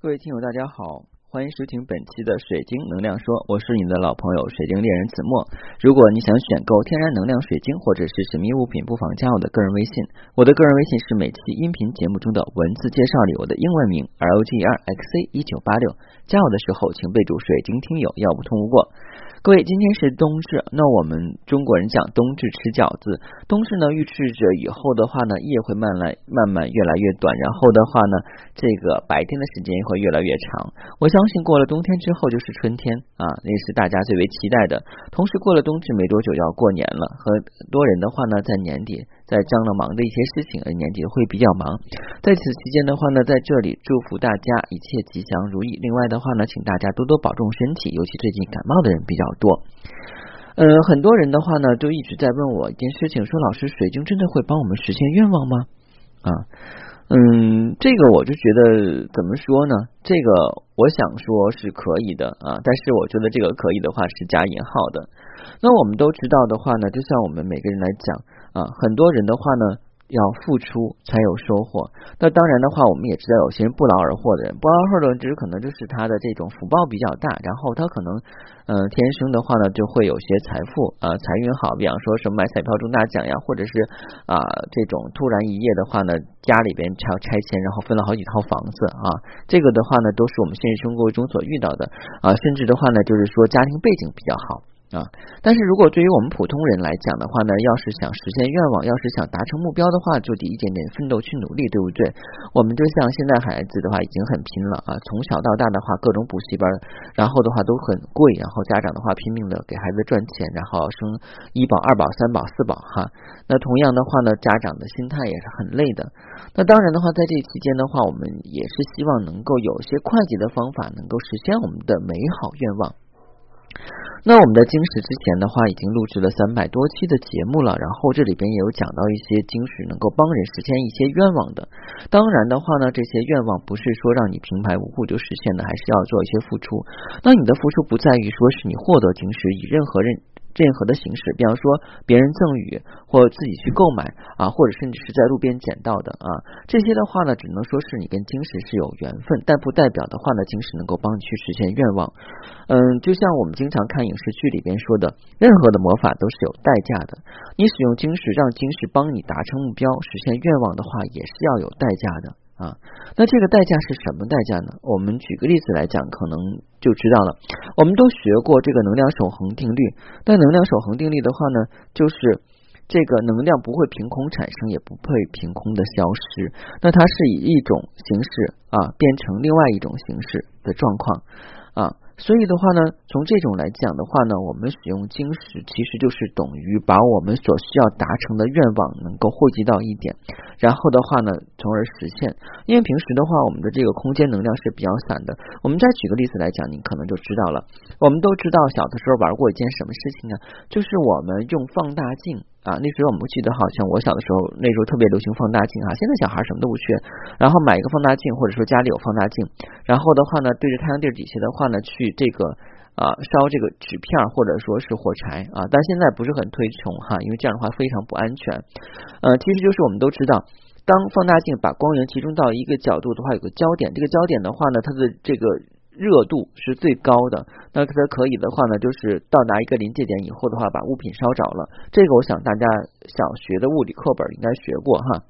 各位听友，大家好，欢迎收听本期的水晶能量说，我是你的老朋友水晶猎人子墨。如果你想选购天然能量水晶或者是神秘物品，不妨加我的个人微信，我的个人微信是每期音频节目中的文字介绍里我的英文名 l g r x c 一九八六。加我的时候，请备注水晶听友，要不通不过。各位，今天是冬至，那我们中国人讲冬至吃饺子，冬至呢预示着以后的话呢夜会慢慢慢慢越来越短，然后的话呢这个白天的时间会越来越长。我相信过了冬天之后就是春天啊，那是大家最为期待的。同时过了冬至没多久要过年了，很多人的话呢在年底在将了忙的一些事情，而年底会比较忙。在此期间的话呢，在这里祝福大家一切吉祥如意。另外的话呢，请大家多多保重身体，尤其最近感冒的人比较。多，呃，很多人的话呢，都一直在问我一件事情，说老师，水晶真的会帮我们实现愿望吗？啊，嗯，这个我就觉得怎么说呢？这个我想说是可以的啊，但是我觉得这个可以的话是加引号的。那我们都知道的话呢，就像我们每个人来讲啊，很多人的话呢。要付出才有收获。那当然的话，我们也知道有些人不劳而获的人，不劳而获的人，只是可能就是他的这种福报比较大，然后他可能嗯天生的话呢，就会有些财富啊财运好，比方说什么买彩票中大奖呀，或者是啊这种突然一夜的话呢，家里边拆拆迁，然后分了好几套房子啊，这个的话呢，都是我们现实生活中所遇到的啊，甚至的话呢，就是说家庭背景比较好。啊，但是如果对于我们普通人来讲的话呢，要是想实现愿望，要是想达成目标的话，就得一点点奋斗去努力，对不对？我们就像现在孩子的话，已经很拼了啊，从小到大的话，各种补习班，然后的话都很贵，然后家长的话拼命的给孩子赚钱，然后生一保、二保、三保、四保哈。那同样的话呢，家长的心态也是很累的。那当然的话，在这期间的话，我们也是希望能够有些快捷的方法，能够实现我们的美好愿望。那我们在晶石之前的话已经录制了三百多期的节目了，然后这里边也有讲到一些晶石能够帮人实现一些愿望的。当然的话呢，这些愿望不是说让你平白无故就实现的，还是要做一些付出。那你的付出不在于说是你获得晶石以任何人。任何的形式，比方说别人赠予，或自己去购买啊，或者甚至是在路边捡到的啊，这些的话呢，只能说是你跟晶石是有缘分，但不代表的话呢，晶石能够帮你去实现愿望。嗯，就像我们经常看影视剧里边说的，任何的魔法都是有代价的。你使用晶石让晶石帮你达成目标、实现愿望的话，也是要有代价的。啊，那这个代价是什么代价呢？我们举个例子来讲，可能就知道了。我们都学过这个能量守恒定律，但能量守恒定律的话呢，就是这个能量不会凭空产生，也不会凭空的消失。那它是以一种形式啊变成另外一种形式的状况啊。所以的话呢，从这种来讲的话呢，我们使用晶石其实就是等于把我们所需要达成的愿望能够汇集到一点，然后的话呢，从而实现。因为平时的话，我们的这个空间能量是比较散的。我们再举个例子来讲，你可能就知道了。我们都知道小的时候玩过一件什么事情呢？就是我们用放大镜。啊，那时候我们记得好像我小的时候，那时候特别流行放大镜啊。现在小孩什么都不缺，然后买一个放大镜，或者说家里有放大镜，然后的话呢，对着太阳地底下的话呢，去这个啊烧这个纸片或者说是火柴啊。但现在不是很推崇哈，因为这样的话非常不安全。呃，其实就是我们都知道，当放大镜把光源集中到一个角度的话，有个焦点，这个焦点的话呢，它的这个。热度是最高的，那它可以的话呢，就是到达一个临界点以后的话，把物品烧着了。这个我想大家小学的物理课本应该学过哈。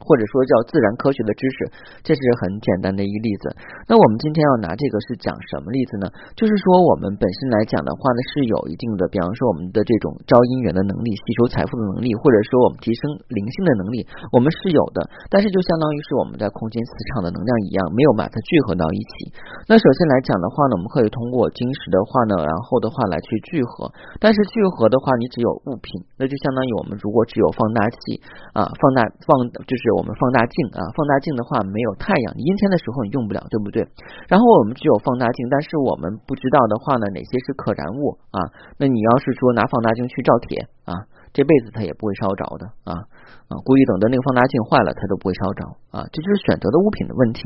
或者说叫自然科学的知识，这是很简单的一个例子。那我们今天要拿这个是讲什么例子呢？就是说我们本身来讲的话呢，是有一定的，比方说我们的这种招姻缘的能力、吸收财富的能力，或者说我们提升灵性的能力，我们是有的。但是就相当于是我们在空间磁场的能量一样，没有把它聚合到一起。那首先来讲的话呢，我们可以通过晶石的话呢，然后的话来去聚合。但是聚合的话，你只有物品，那就相当于我们如果只有放大器啊，放大放就是我们放大镜啊，放大镜的话没有太阳，阴天的时候你用不了，对不对？然后我们只有放大镜，但是我们不知道的话呢，哪些是可燃物啊？那你要是说拿放大镜去照铁啊？这辈子它也不会烧着的啊。啊，故意等到那个放大镜坏了，它都不会烧着啊，这就是选择的物品的问题。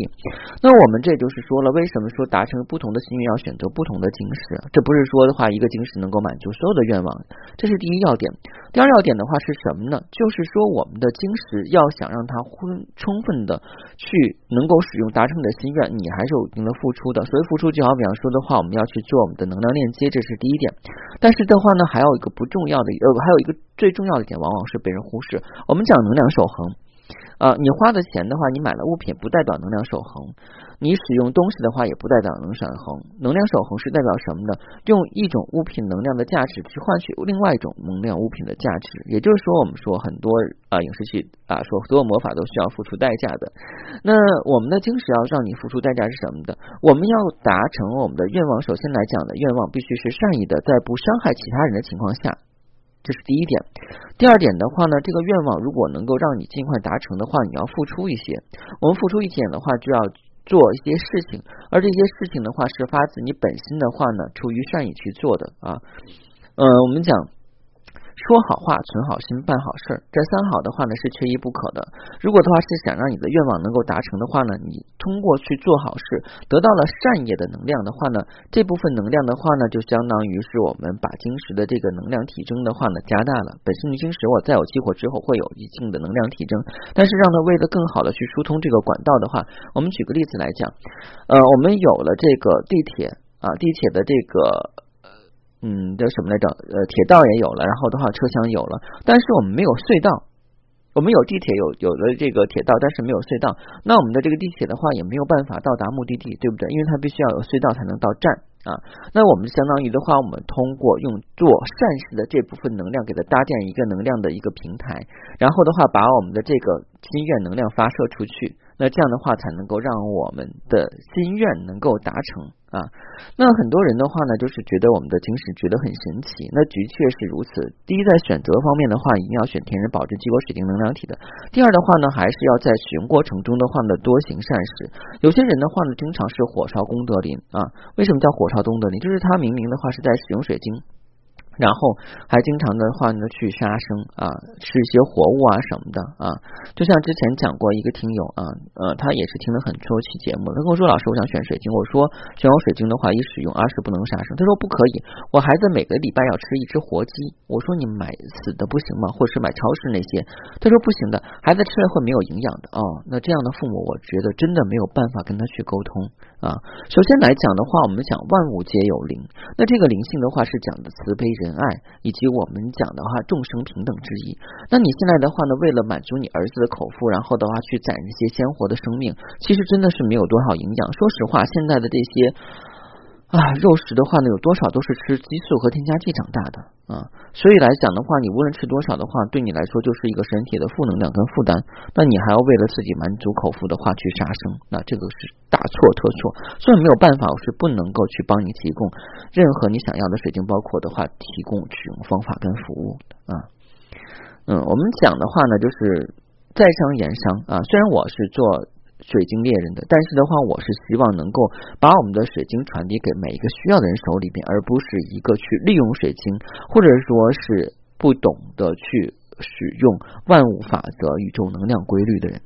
那我们这就是说了，为什么说达成不同的心愿要选择不同的晶石？这不是说的话，一个晶石能够满足所有的愿望，这是第一要点。第二要点的话是什么呢？就是说我们的晶石要想让它充充分的去能够使用达成你的心愿，你还是有一定的付出的。所以付出就好比方说的话，我们要去做我们的能量链接，这是第一点。但是的话呢，还有一个不重要的，呃，还有一个。最重要的一点往往是被人忽视。我们讲能量守恒，呃，你花的钱的话，你买了物品不代表能量守恒；你使用东西的话，也不代表能守恒。能量守恒是代表什么呢？用一种物品能量的价值去换取另外一种能量物品的价值。也就是说，我们说很多啊影视剧啊说所有魔法都需要付出代价的。那我们的晶石要让你付出代价是什么的？我们要达成我们的愿望，首先来讲的愿望必须是善意的，在不伤害其他人的情况下。这是第一点，第二点的话呢，这个愿望如果能够让你尽快达成的话，你要付出一些。我们付出一点的话，就要做一些事情，而这些事情的话是发自你本心的话呢，出于善意去做的啊。嗯，我们讲。说好话，存好心，办好事儿，这三好的话呢是缺一不可的。如果的话是想让你的愿望能够达成的话呢，你通过去做好事，得到了善业的能量的话呢，这部分能量的话呢，就相当于是我们把晶石的这个能量体征的话呢加大了。本身的晶石我再有激活之后会有一定的能量体征，但是让它为了更好的去疏通这个管道的话，我们举个例子来讲，呃，我们有了这个地铁啊，地铁的这个。嗯，叫什么来着？呃，铁道也有了，然后的话，车厢有了，但是我们没有隧道。我们有地铁，有有了这个铁道，但是没有隧道。那我们的这个地铁的话，也没有办法到达目的地，对不对？因为它必须要有隧道才能到站啊。那我们相当于的话，我们通过用做善事的这部分能量，给它搭建一个能量的一个平台，然后的话，把我们的这个心愿能量发射出去。那这样的话，才能够让我们的心愿能够达成啊。那很多人的话呢，就是觉得我们的晶石觉得很神奇。那的确是如此。第一，在选择方面的话，一定要选天然保质激活水晶能量体的。第二的话呢，还是要在使用过程中的话呢，多行善事。有些人的话呢，经常是火烧功德林啊。为什么叫火烧功德林？就是他明明的话是在使用水晶。然后还经常的话呢去杀生啊，吃一些活物啊什么的啊，就像之前讲过一个听友啊，呃，他也是听了很多期节目，他跟我说老师我想选水晶，我说选好水晶的话一使用，二是不能杀生，他说不可以，我孩子每个礼拜要吃一只活鸡，我说你买死的不行吗？或者是买超市那些？他说不行的，孩子吃了会没有营养的哦。那这样的父母，我觉得真的没有办法跟他去沟通啊。首先来讲的话，我们讲万物皆有灵，那这个灵性的话是讲的慈悲。仁爱以及我们讲的话众生平等之一。那你现在的话呢，为了满足你儿子的口腹，然后的话去攒一些鲜活的生命，其实真的是没有多少营养。说实话，现在的这些。啊，肉食的话呢，有多少都是吃激素和添加剂长大的啊，所以来讲的话，你无论吃多少的话，对你来说就是一个身体的负能量跟负担。那你还要为了自己满足口腹的话去杀生，那这个是大错特错。所以没有办法，我是不能够去帮你提供任何你想要的水晶，包括的话提供使用方法跟服务啊。嗯，我们讲的话呢，就是在商言商啊。虽然我是做。水晶猎人的，但是的话，我是希望能够把我们的水晶传递给每一个需要的人手里边，而不是一个去利用水晶，或者说是不懂得去使用万物法则、宇宙能量规律的人。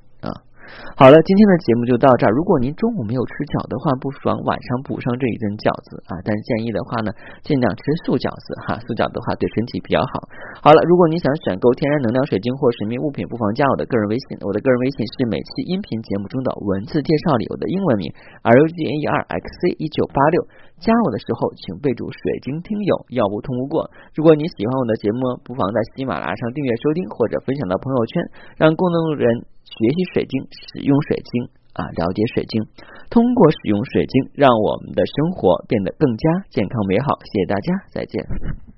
好了，今天的节目就到这儿。如果您中午没有吃饺的话，不妨晚上补上这一顿饺子啊。但建议的话呢，尽量吃素饺子哈，素饺的话对身体比较好。好了，如果你想选购天然能量水晶或神秘物品，不妨加我的个人微信。我的个人微信是每期音频节目中的文字介绍里我的英文名 R U G N E R X C 一九八六。加我的时候，请备注“水晶听友”，要不通不过。如果你喜欢我的节目，不妨在喜马拉雅上订阅收听，或者分享到朋友圈，让更多人学习水晶、使用水晶啊，了解水晶。通过使用水晶，让我们的生活变得更加健康美好。谢谢大家，再见。